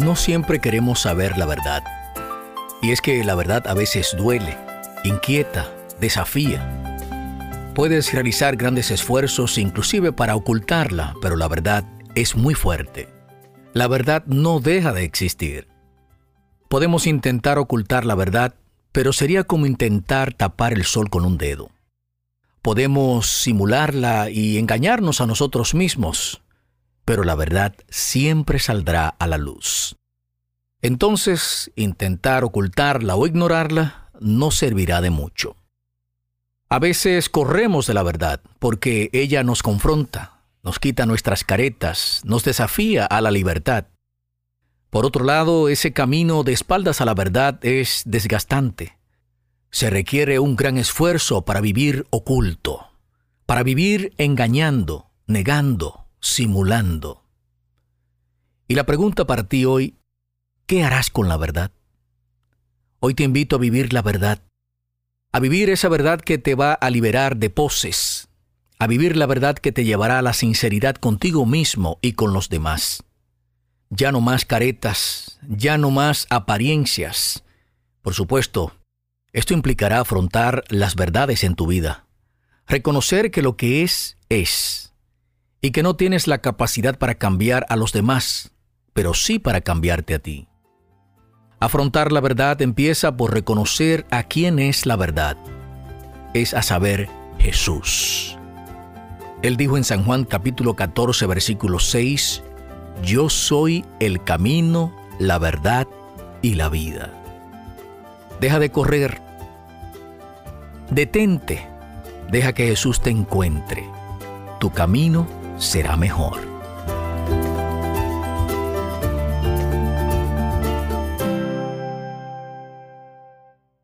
no siempre queremos saber la verdad. Y es que la verdad a veces duele, inquieta, desafía. Puedes realizar grandes esfuerzos inclusive para ocultarla, pero la verdad es muy fuerte. La verdad no deja de existir. Podemos intentar ocultar la verdad, pero sería como intentar tapar el sol con un dedo. Podemos simularla y engañarnos a nosotros mismos, pero la verdad siempre saldrá a la luz. Entonces, intentar ocultarla o ignorarla no servirá de mucho. A veces corremos de la verdad porque ella nos confronta, nos quita nuestras caretas, nos desafía a la libertad. Por otro lado, ese camino de espaldas a la verdad es desgastante. Se requiere un gran esfuerzo para vivir oculto, para vivir engañando, negando, simulando. Y la pregunta para ti hoy, ¿qué harás con la verdad? Hoy te invito a vivir la verdad, a vivir esa verdad que te va a liberar de poses, a vivir la verdad que te llevará a la sinceridad contigo mismo y con los demás. Ya no más caretas, ya no más apariencias. Por supuesto, esto implicará afrontar las verdades en tu vida, reconocer que lo que es es y que no tienes la capacidad para cambiar a los demás, pero sí para cambiarte a ti. Afrontar la verdad empieza por reconocer a quién es la verdad. Es a saber, Jesús. Él dijo en San Juan capítulo 14 versículo 6, Yo soy el camino, la verdad y la vida. Deja de correr. Detente. Deja que Jesús te encuentre. Tu camino será mejor.